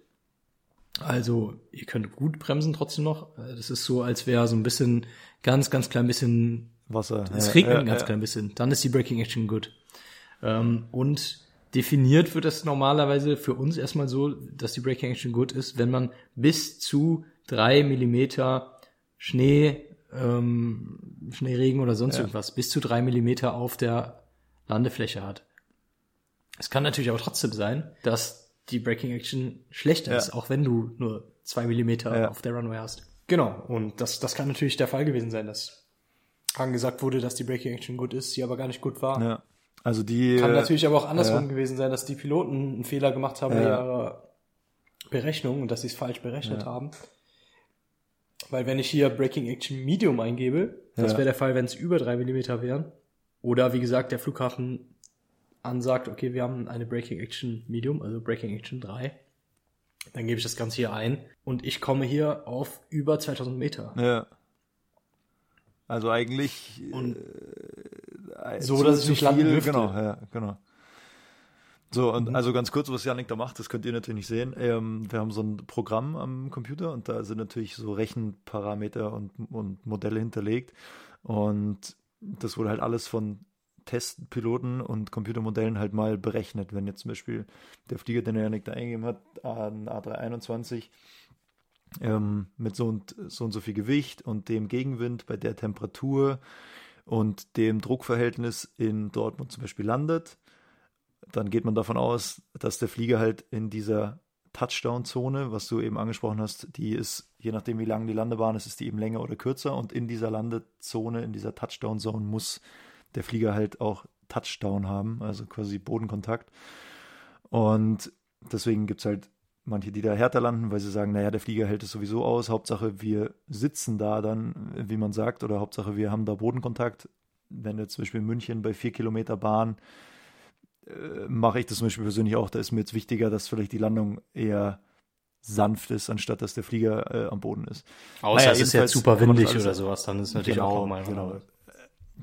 Also, ihr könnt gut bremsen trotzdem noch. Das ist so, als wäre so ein bisschen, ganz, ganz klein bisschen, Wasser. es ja, regnet ja, ein ganz ja. klein bisschen. Dann ist die Braking Action good. Ähm, und definiert wird das normalerweise für uns erstmal so, dass die Braking Action good ist, wenn man bis zu drei Millimeter Schnee, ähm, Schneeregen oder sonst irgendwas, bis zu drei Millimeter auf der Landefläche hat. Es kann natürlich aber trotzdem sein, dass die Braking Action schlechter Ja. ist, auch wenn du nur zwei Millimeter Ja. auf der Runway hast. Genau, und das, das kann natürlich der Fall gewesen sein, dass angesagt wurde, dass die Braking Action gut ist, die aber gar nicht gut war. Ja. Also die. Kann äh, natürlich aber auch andersrum ja. gewesen sein, dass die Piloten einen Fehler gemacht haben bei Ja. ihrer Berechnung und dass sie es falsch berechnet haben. Weil wenn ich hier Braking Action Medium eingebe, das Ja. wäre der Fall, wenn es über drei Millimeter wären. Oder wie gesagt, der Flughafen ansagt, okay, wir haben eine Braking Action Medium, also Braking Action 3. Dann gebe ich das Ganze hier ein und ich komme hier auf über 2000 Meter. Ja. Also eigentlich Und äh, so, zu- dass zu nicht landen dürfte. Genau, ja, genau. So, und Mhm. also ganz kurz, was Janik da macht, das könnt ihr natürlich nicht sehen. Ähm, wir haben so ein Programm am Computer und da sind natürlich so Rechenparameter und, und Modelle hinterlegt. Und das wurde halt alles von Testpiloten und Computermodellen halt mal berechnet. Wenn jetzt zum Beispiel der Flieger, den Janik da eingegeben hat, ein A321, ähm, mit so und, so und so viel Gewicht und dem Gegenwind bei der Temperatur und dem Druckverhältnis in Dortmund zum Beispiel landet, dann geht man davon aus, dass der Flieger halt in dieser Touchdown-Zone, was du eben angesprochen hast, die ist, je nachdem wie lang die Landebahn ist, ist die eben länger oder kürzer und in dieser Landezone, in dieser Touchdown-Zone muss der Flieger halt auch Touchdown haben, also quasi Bodenkontakt. Und deswegen gibt es halt manche, die da härter landen, weil sie sagen, naja, der Flieger hält es sowieso aus, Hauptsache wir sitzen da dann, wie man sagt, oder Hauptsache wir haben da Bodenkontakt. Wenn jetzt zum Beispiel in München bei vier Kilometer Bahn äh, mache ich das zum Beispiel persönlich auch, da ist mir jetzt wichtiger, dass vielleicht die Landung eher sanft ist, anstatt dass der Flieger äh, am Boden ist. Außer Naja, es ist jetzt super windig oder sowas, dann ist natürlich Genau, auch nochmal genau.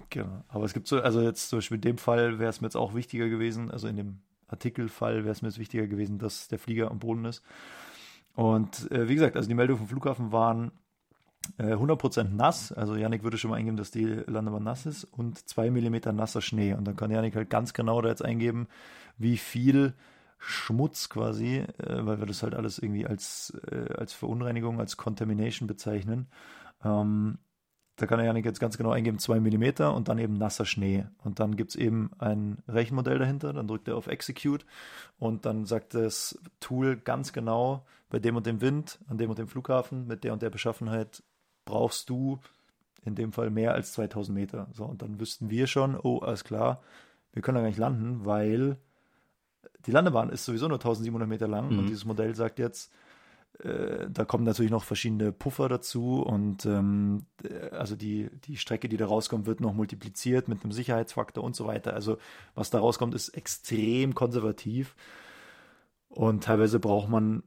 Genau. Aber es gibt so, also jetzt zum Beispiel in dem Fall wäre es mir jetzt auch wichtiger gewesen, also in dem Artikelfall wäre es mir jetzt wichtiger gewesen, dass der Flieger am Boden ist. Und äh, wie gesagt, also die Meldungen vom Flughafen waren äh, 100% nass. Also Janik würde schon mal eingeben, dass die Landebahn nass ist und 2 mm nasser Schnee. Und dann kann Janik halt ganz genau da jetzt eingeben, wie viel Schmutz quasi, äh, weil wir das halt alles irgendwie als, äh, als Verunreinigung, als Contamination bezeichnen. Ähm, da kann er Janik jetzt ganz genau eingeben, 2 mm und dann eben nasser Schnee. Und dann gibt es eben ein Rechenmodell dahinter, dann drückt er auf Execute und dann sagt das Tool ganz genau, bei dem und dem Wind, an dem und dem Flughafen, mit der und der Beschaffenheit brauchst du in dem Fall mehr als 2000 Meter. So, und dann wüssten wir schon, oh, alles klar, wir können da gar nicht landen, weil die Landebahn ist sowieso nur 1700 Meter lang Mhm. und dieses Modell sagt jetzt, da kommen natürlich noch verschiedene Puffer dazu und ähm, äh, also die, die Strecke, die da rauskommt, wird noch multipliziert mit einem Sicherheitsfaktor und so weiter. Also was da rauskommt, ist extrem konservativ und teilweise braucht man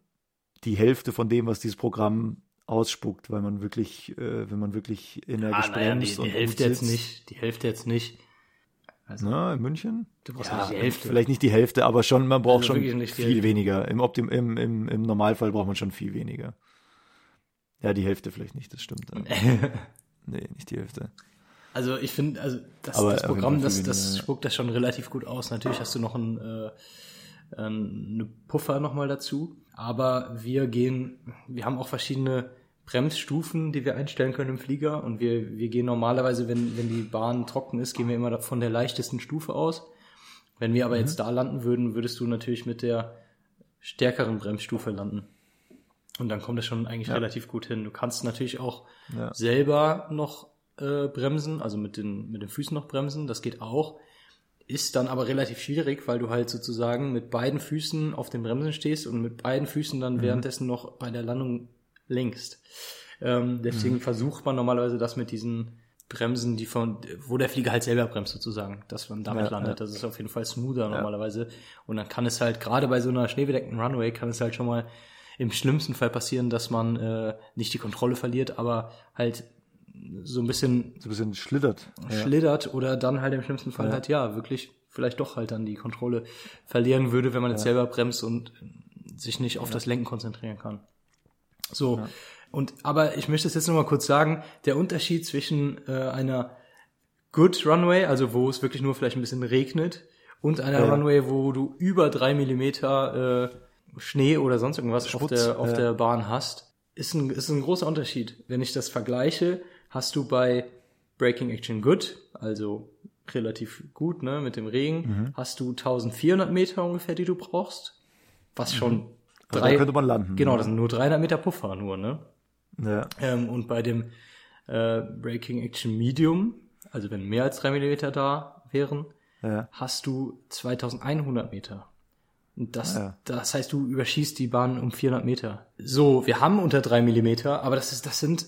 die Hälfte von dem, was dieses Programm ausspuckt, weil man wirklich, äh, wenn man wirklich energisch Ah, naja, die, die Hälfte jetzt nicht. Die Hälfte jetzt nicht. Also, Na, in München? du brauchst Ja, nicht die Hälfte. vielleicht nicht die Hälfte, aber schon, man braucht Also schon viel weniger. Im, Optim im, im, Im Normalfall braucht man schon viel weniger. Ja, die Hälfte vielleicht nicht, das stimmt. nee, nicht die Hälfte. Also ich finde, also das, Aber das Programm, das, das spuckt das schon relativ gut aus. Natürlich hast du noch ein, äh, ein eine Puffer nochmal dazu. Aber wir gehen, wir haben auch verschiedene Bremsstufen, die wir einstellen können im Flieger. Und wir, wir gehen normalerweise, wenn, wenn die Bahn trocken ist, gehen wir immer von der leichtesten Stufe aus. Wenn wir aber Mhm. jetzt da landen würden, würdest du natürlich mit der stärkeren Bremsstufe landen. Und dann kommt es schon eigentlich Ja. relativ gut hin. Du kannst natürlich auch Ja. selber noch äh, bremsen, also mit den, mit den Füßen noch bremsen, das geht auch. Ist dann aber relativ schwierig, weil du halt sozusagen mit beiden Füßen auf den Bremsen stehst und mit beiden Füßen dann währenddessen noch bei der Landung lenkst. Ähm, deswegen versucht man normalerweise das mit diesen Bremsen, die von, wo der Flieger halt selber bremst sozusagen, dass man damit Ja, landet. ja. Das ist auf jeden Fall smoother normalerweise. Und dann kann es halt, gerade bei so einer schneebedeckten Runway, kann es halt schon mal im schlimmsten Fall passieren, dass man äh, nicht die Kontrolle verliert, aber halt so ein bisschen So ein bisschen schlittert. Ja. schlittert oder dann halt im schlimmsten Fall halt ja wirklich vielleicht doch halt dann die Kontrolle verlieren würde, wenn man jetzt selber bremst und sich nicht auf das Lenken konzentrieren kann. So. Und aber ich möchte es jetzt noch mal kurz sagen, der Unterschied zwischen äh, einer Good Runway, also wo es wirklich nur vielleicht ein bisschen regnet, und einer Ja. Runway, wo du über drei Millimeter äh, Schnee oder sonst irgendwas auf Schmutz, der, auf ja. der Bahn hast, ist ein, ist ein großer Unterschied. Wenn ich das vergleiche, hast du bei Breaking Action Good, also relativ gut, ne, mit dem Regen, Mhm. hast du 1400 Meter ungefähr, die du brauchst, was schon Also da könnte man landen. Genau, ja. das sind nur 300 Meter Puffer nur, ne? Ja. Ähm, und bei dem äh, Breaking Action Medium, also wenn mehr als 3 Millimeter da wären, Ja. hast du 2100 Meter. Und das, ja. das heißt, du überschießt die Bahn um 400 Meter. So, wir haben unter 3 Millimeter, aber das ist, das sind,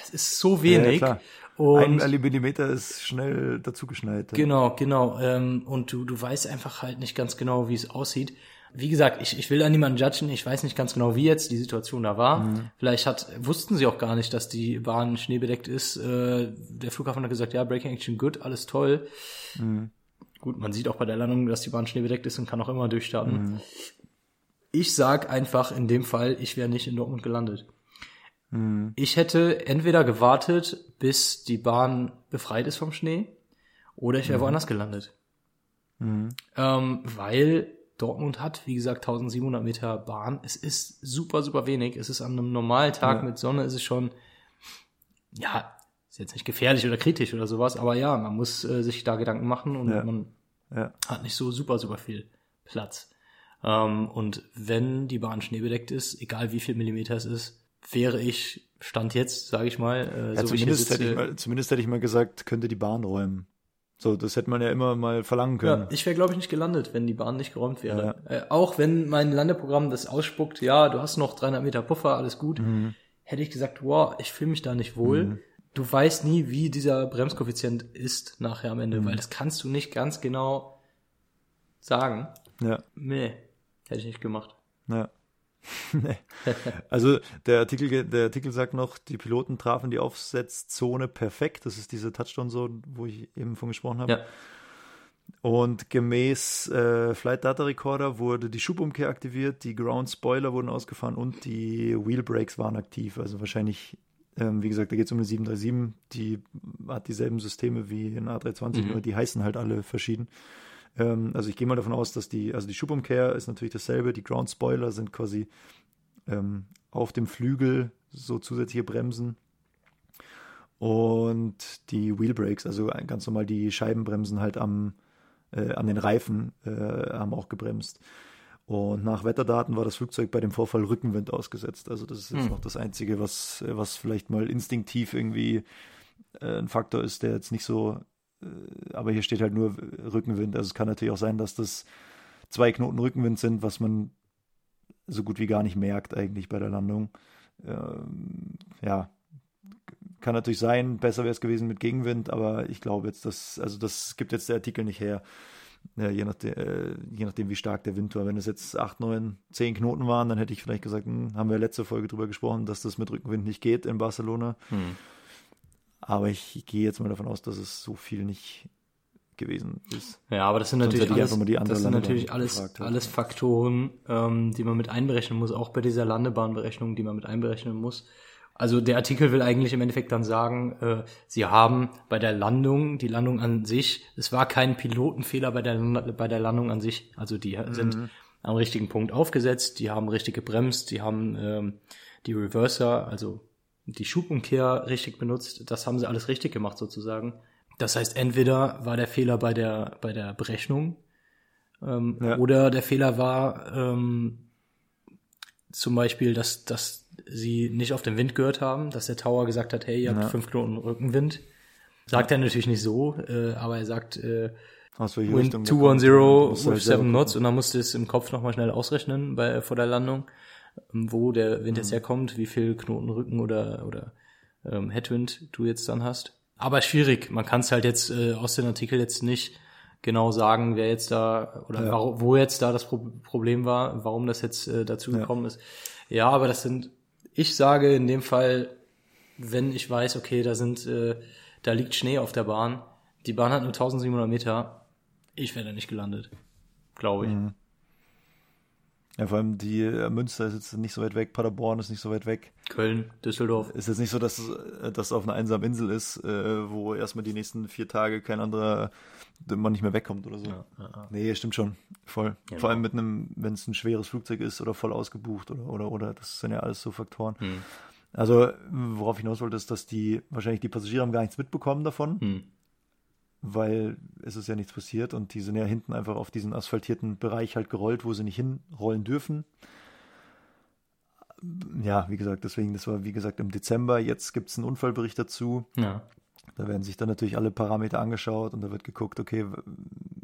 das ist so wenig. klar. und Ein Millimeter ist schnell dazugeschneit. ja. Genau, genau. Ähm, und du, du weißt einfach halt nicht ganz genau, wie es aussieht. Wie gesagt, ich, ich will da niemanden judgen. Ich weiß nicht ganz genau, wie jetzt die Situation da war. Mhm. Vielleicht hat, wussten sie auch gar nicht, dass die Bahn schneebedeckt ist. Äh, der Flughafen hat gesagt, ja, Breaking Action good, alles toll. Mhm. Gut, man sieht auch bei der Landung, dass die Bahn schneebedeckt ist und kann auch immer durchstarten. Mhm. Ich sag einfach in dem Fall, ich wäre nicht in Dortmund gelandet. Mhm. Ich hätte entweder gewartet, bis die Bahn befreit ist vom Schnee, oder ich wäre woanders gelandet. Mhm. Ähm, weil Dortmund hat, wie gesagt, 1700 Meter Bahn. Es ist super, super wenig. Es ist an einem normalen Tag Ja. mit Sonne, ist es schon, ja, ist jetzt nicht gefährlich oder kritisch oder sowas, aber ja, man muss äh, sich da Gedanken machen und Ja. man Ja. hat nicht so super, super viel Platz. Ähm, und wenn die Bahn schneebedeckt ist, egal wie viel Millimeter es ist, wäre ich, Stand jetzt, sage ich mal, äh, Ja, so wie ich zumindest, hätte ich mal, zumindest hätte ich mal gesagt, könnte die Bahn räumen. So, das hätte man ja immer mal verlangen können. Ja, ich wäre, glaube ich, nicht gelandet, wenn die Bahn nicht geräumt wäre. Äh, auch wenn mein Landeprogramm das ausspuckt, ja, du hast noch 300 Meter Puffer, alles gut, Mhm. hätte ich gesagt, wow, ich fühle mich da nicht wohl. Du weißt nie, wie dieser Bremskoeffizient ist nachher am Mhm. Ende, weil das kannst du nicht ganz genau sagen. Ja, Nee, hätte ich nicht gemacht. ja. Also der Artikel, der Artikel sagt noch, die Piloten trafen die Aufsetzzone perfekt. Das ist diese Touchdown-Zone, wo ich eben von gesprochen habe. Ja. Und gemäß äh, Flight Data Recorder wurde die Schubumkehr aktiviert, die Ground Spoiler wurden ausgefahren und die Wheel Brakes waren aktiv. Also wahrscheinlich, ähm, wie gesagt, da geht es um eine 737, die hat dieselben Systeme wie ein A320, Mhm. nur die heißen halt alle verschieden. Ähm, also ich gehe mal davon aus, dass die, also die Schubumkehr ist natürlich dasselbe, die Ground Spoiler sind quasi ähm, auf dem Flügel so zusätzliche Bremsen. Und die Wheel Brakes, also ganz normal die Scheibenbremsen halt am, äh, an den Reifen, äh, haben auch gebremst. Und nach Wetterdaten war das Flugzeug bei dem Vorfall Rückenwind ausgesetzt. Also das ist jetzt Hm. noch das Einzige, was, was vielleicht mal instinktiv irgendwie äh, ein Faktor ist, der jetzt nicht so, aber hier steht halt nur Rückenwind. Also es kann natürlich auch sein, dass das zwei Knoten Rückenwind sind, was man so gut wie gar nicht merkt eigentlich bei der Landung. Ähm, ja, kann natürlich sein, besser wäre es gewesen mit Gegenwind, aber ich glaube jetzt, dass, also das gibt jetzt der Artikel nicht her, ja, je, nachdem, äh, je nachdem, wie stark der Wind war. Wenn es jetzt 8, 9, 10 Knoten waren, dann hätte ich vielleicht gesagt, hm, haben wir letzte Folge drüber gesprochen, dass das mit Rückenwind nicht geht in Barcelona. Hm. Aber ich gehe jetzt mal davon aus, dass es so viel nicht gewesen ist. Ja, aber das sind Sonst natürlich alles, das sind natürlich alles, alles Faktoren, ähm, die man mit einberechnen muss, auch bei dieser Landebahnberechnung, die man mit einberechnen muss. Also der Artikel will eigentlich im Endeffekt dann sagen, äh, sie haben bei der Landung, die Landung an sich, es war kein Pilotenfehler bei der, bei der Landung an sich. Also die sind am richtigen Punkt aufgesetzt, die haben richtig gebremst, die haben ähm, die Reverser, also die Schubumkehr richtig benutzt. Das haben sie alles richtig gemacht sozusagen. Das heißt, entweder war der Fehler bei der, bei der Berechnung ähm, Ja. oder der Fehler war ähm, zum Beispiel, dass, dass sie nicht auf den Wind gehört haben, dass der Tower gesagt hat, hey, ihr habt Ja. fünf Knoten Rückenwind. Sagt er natürlich nicht so, äh, aber er sagt äh, welche Wind Richtung der kommt, 210 musst du halt with selber 7 Knots und dann musst du es im Kopf nochmal schnell ausrechnen bei, vor der Landung, wo der Wind Mhm. jetzt herkommt, wie viel Knoten Rücken oder, oder ähm, Headwind du jetzt dann hast. Aber schwierig, man kann es halt jetzt äh, aus dem Artikel jetzt nicht genau sagen, wer jetzt da oder Ja. warum, wo jetzt da das Pro Problem war, warum das jetzt äh, dazu Ja. gekommen ist. Ja, aber das sind, ich sage in dem Fall, wenn ich weiß, okay, da sind, äh, da liegt Schnee auf der Bahn, die Bahn hat nur 1700 Meter, ich wäre da nicht gelandet. Glaube ich. Mhm. Ja, vor allem die äh, Münster ist jetzt nicht so weit weg, Paderborn ist nicht so weit weg. Köln, Düsseldorf. Ist jetzt nicht so, dass äh, das auf einer einsamen Insel ist, äh, wo erstmal die nächsten vier Tage kein anderer, man nicht mehr wegkommt oder so. Ja, ja, ja. Nee, stimmt schon. Voll. Genau. Vor allem mit einem, wenn es ein schweres Flugzeug ist oder voll ausgebucht oder, oder, oder, das sind ja alles so Faktoren. Hm. Also, worauf ich hinaus wollte, ist, dass die, wahrscheinlich die Passagiere haben gar nichts mitbekommen davon, Hm. Weil es ist ja nichts passiert und die sind ja hinten einfach auf diesen asphaltierten Bereich halt gerollt, wo sie nicht hinrollen dürfen. Ja, wie gesagt, deswegen, das war wie gesagt im Dezember. Jetzt gibt es einen Unfallbericht dazu. Ja. Da werden sich dann natürlich alle Parameter angeschaut und da wird geguckt, okay,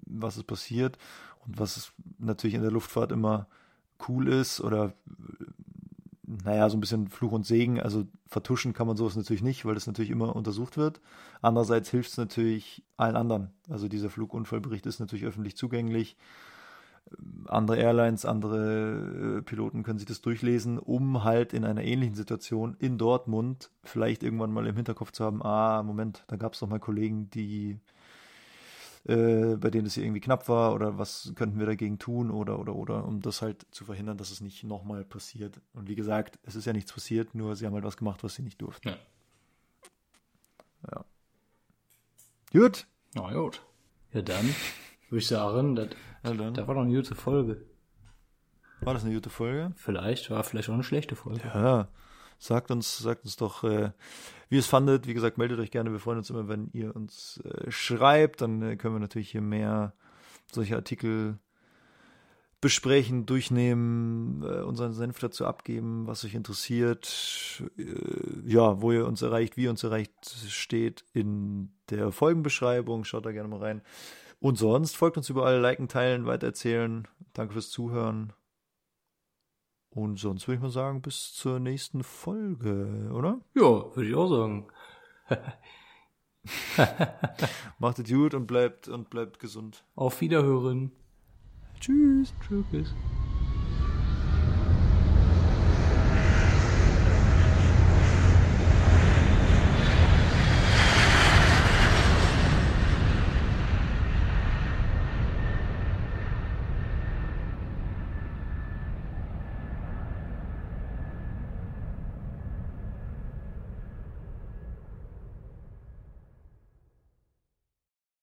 was ist passiert und was ist natürlich in der Luftfahrt immer cool ist oder naja, so ein bisschen Fluch und Segen. Also vertuschen kann man sowas natürlich nicht, weil das natürlich immer untersucht wird. Andererseits hilft es natürlich allen anderen. Also dieser Flugunfallbericht ist natürlich öffentlich zugänglich. Andere Airlines, andere äh, Piloten können sich das durchlesen, um halt in einer ähnlichen Situation in Dortmund vielleicht irgendwann mal im Hinterkopf zu haben, ah, Moment, da gab es doch mal Kollegen, die äh, bei denen es hier irgendwie knapp war oder was könnten wir dagegen tun oder oder oder um das halt zu verhindern, dass es nicht nochmal passiert. Und wie gesagt, es ist ja nichts passiert, nur sie haben halt was gemacht, was sie nicht durften. Ja. Ja. Gut. Na gut. Ja, dann würde ich sagen, das, Ja, das war doch eine gute Folge. War das eine gute Folge? Vielleicht war vielleicht auch eine schlechte Folge. Ja, sagt uns, sagt uns doch, äh, wie ihr es fandet. Wie gesagt, meldet euch gerne. Wir freuen uns immer, wenn ihr uns äh, schreibt. Dann äh, können wir natürlich hier mehr solche Artikel besprechen, durchnehmen, äh, unseren Senf dazu abgeben, was euch interessiert. Äh, ja, wo ihr uns erreicht, wie ihr uns erreicht, steht in der Folgenbeschreibung. Schaut da gerne mal rein. Und sonst folgt uns überall, liken, teilen, weitererzählen. Danke fürs Zuhören. Und sonst würde ich mal sagen, bis zur nächsten Folge, oder? Ja, würde ich auch sagen. Macht es gut und bleibt und bleibt gesund. Auf Wiederhören. Tschüss. Tschüss.